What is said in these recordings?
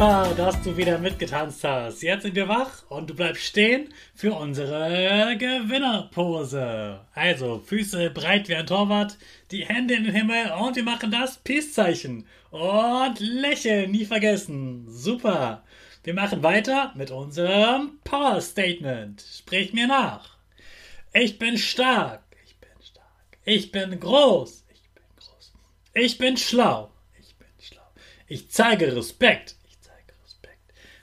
Super, dass du wieder mitgetanzt hast. Jetzt sind wir wach und du bleibst stehen für unsere Gewinnerpose. Also, Füße breit wie ein Torwart, die Hände in den Himmel und wir machen das Peace-Zeichen. Und lächeln, nie vergessen. Super. Wir machen weiter mit unserem Power Statement. Sprich mir nach. Ich bin stark. Ich bin stark. Ich bin groß. Ich bin groß. Ich bin schlau. Ich bin schlau. Ich zeige Respekt.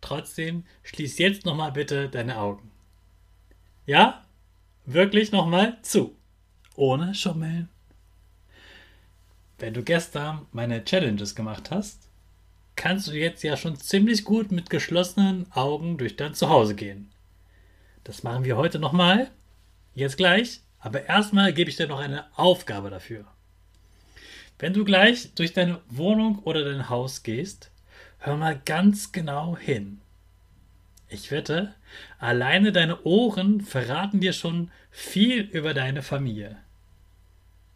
Trotzdem, schließ jetzt nochmal bitte deine Augen. Ja? Wirklich nochmal zu. Ohne Schummeln. Wenn du gestern meine Challenges gemacht hast, kannst du jetzt ja schon ziemlich gut mit geschlossenen Augen durch dein Zuhause gehen. Das machen wir heute nochmal. Jetzt gleich. Aber erstmal gebe ich dir noch eine Aufgabe dafür. Wenn du gleich durch deine Wohnung oder dein Haus gehst, Hör mal ganz genau hin. Ich wette, alleine deine Ohren verraten dir schon viel über deine Familie.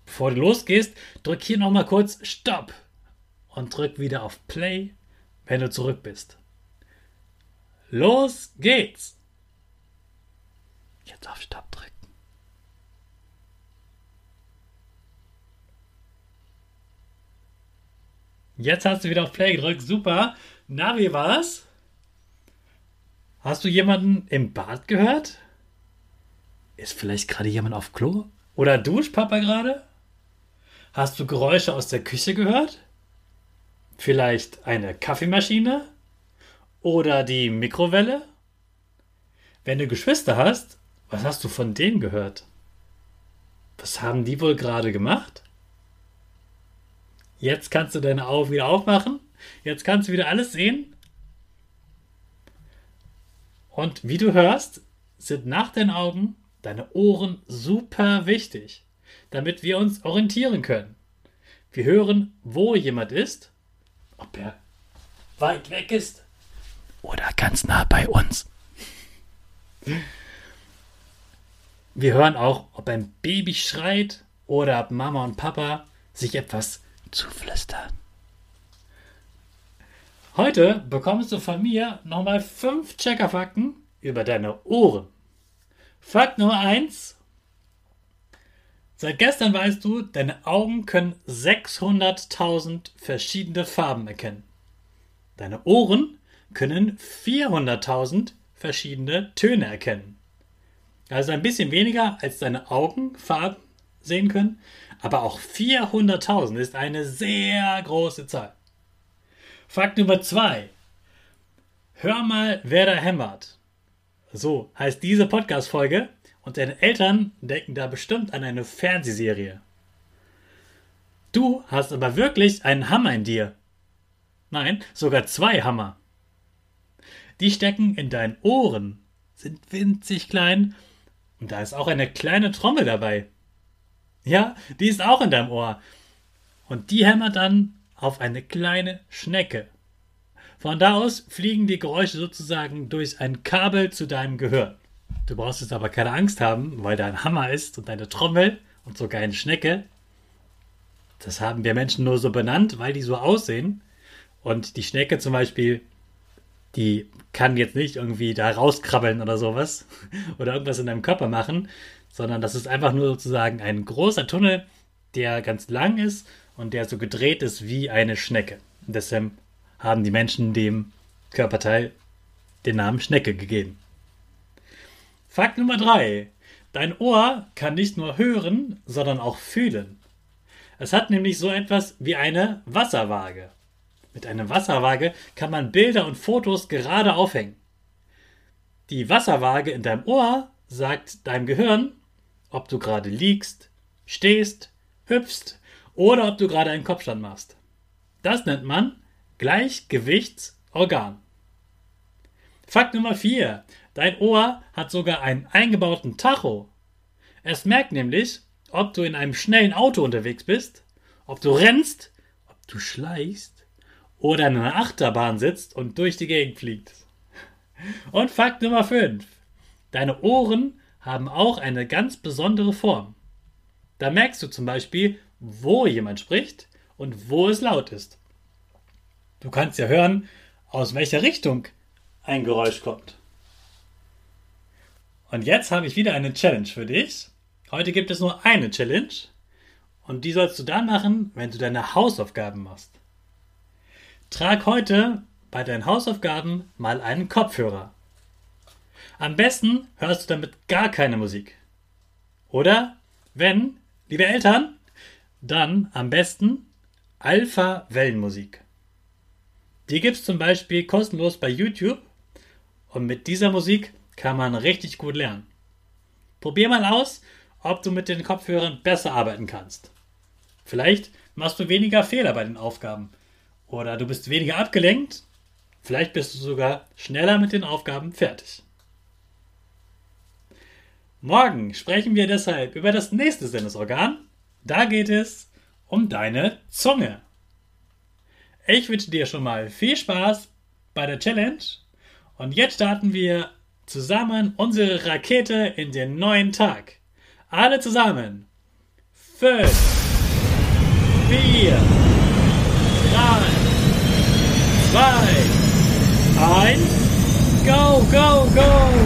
Bevor du losgehst, drück hier nochmal kurz Stopp und drück wieder auf Play, wenn du zurück bist. Los geht's! Jetzt auf Stopp drücken. Jetzt hast du wieder auf Play gedrückt. Super. Na, wie war's? Hast du jemanden im Bad gehört? Ist vielleicht gerade jemand auf Klo? Oder duscht Papa gerade? Hast du Geräusche aus der Küche gehört? Vielleicht eine Kaffeemaschine? Oder die Mikrowelle? Wenn du Geschwister hast, was hast du von denen gehört? Was haben die wohl gerade gemacht? Jetzt kannst du deine Augen wieder aufmachen. Jetzt kannst du wieder alles sehen. Und wie du hörst, sind nach den Augen deine Ohren super wichtig, damit wir uns orientieren können. Wir hören, wo jemand ist, ob er weit weg ist oder ganz nah bei uns. Wir hören auch, ob ein Baby schreit oder ob Mama und Papa sich etwas zuflüstern. Heute bekommst du von mir nochmal fünf Checkerfakten über deine Ohren. Fakt Nummer eins: Seit gestern weißt du, deine Augen können 600.000 verschiedene Farben erkennen. Deine Ohren können 400.000 verschiedene Töne erkennen. Also ein bisschen weniger als deine Augen Farben sehen können, aber auch 400.000 ist eine sehr große Zahl. Fakt Nummer 2. Hör mal, wer da hämmert. So heißt diese Podcast-Folge und deine Eltern denken da bestimmt an eine Fernsehserie. Du hast aber wirklich einen Hammer in dir. Nein, sogar zwei Hammer. die stecken in deinen Ohren, sind winzig klein und da ist auch eine kleine Trommel dabei. Ja, die ist auch in deinem Ohr. Und die hämmert dann auf eine kleine Schnecke. Von da aus fliegen die Geräusche sozusagen durch ein Kabel zu deinem Gehirn. Du brauchst jetzt aber keine Angst haben, weil da ein Hammer ist und eine Trommel und sogar eine Schnecke. Das haben wir Menschen nur so benannt, weil die so aussehen. Und die Schnecke zum Beispiel, die kann jetzt nicht irgendwie da rauskrabbeln oder sowas oder irgendwas in deinem Körper machen, sondern das ist einfach nur sozusagen ein großer Tunnel, der ganz lang ist und der so gedreht ist wie eine Schnecke. Und deshalb haben die Menschen dem Körperteil den Namen Schnecke gegeben. Fakt Nummer drei: Dein Ohr kann nicht nur hören, sondern auch fühlen. Es hat nämlich so etwas wie eine Wasserwaage. Mit einer Wasserwaage kann man Bilder und Fotos gerade aufhängen. Die Wasserwaage in deinem Ohr sagt deinem Gehirn, ob du gerade liegst, stehst, hüpfst oder ob du gerade einen Kopfstand machst. Das nennt man Gleichgewichtsorgan. Fakt Nummer 4. Dein Ohr hat sogar einen eingebauten Tacho. Es merkt nämlich, ob du in einem schnellen Auto unterwegs bist, ob du rennst, ob du schleichst oder in einer Achterbahn sitzt und durch die Gegend fliegst. Und Fakt Nummer 5. Deine Ohren haben auch eine ganz besondere Form. Da merkst du zum Beispiel, wo jemand spricht und wo es laut ist. Du kannst ja hören, aus welcher Richtung ein Geräusch kommt. Und jetzt habe ich wieder eine Challenge für dich. Heute gibt es nur eine Challenge. Und die sollst du dann machen, wenn du deine Hausaufgaben machst. Trag heute bei deinen Hausaufgaben mal einen Kopfhörer. Am besten hörst du damit gar keine Musik. Oder, wenn, liebe Eltern, dann am besten Alpha-Wellenmusik. Die gibt es zum Beispiel kostenlos bei YouTube und mit dieser Musik kann man richtig gut lernen. Probier mal aus, ob du mit den Kopfhörern besser arbeiten kannst. Vielleicht machst du weniger Fehler bei den Aufgaben oder du bist weniger abgelenkt. Vielleicht bist du sogar schneller mit den Aufgaben fertig. Morgen sprechen wir deshalb über das nächste Sinnesorgan. Da geht es um deine Zunge. Ich wünsche dir schon mal viel Spaß bei der Challenge und jetzt starten wir zusammen unsere Rakete in den neuen Tag. Alle zusammen. Fünf, vier, 2, 1, go, go, go!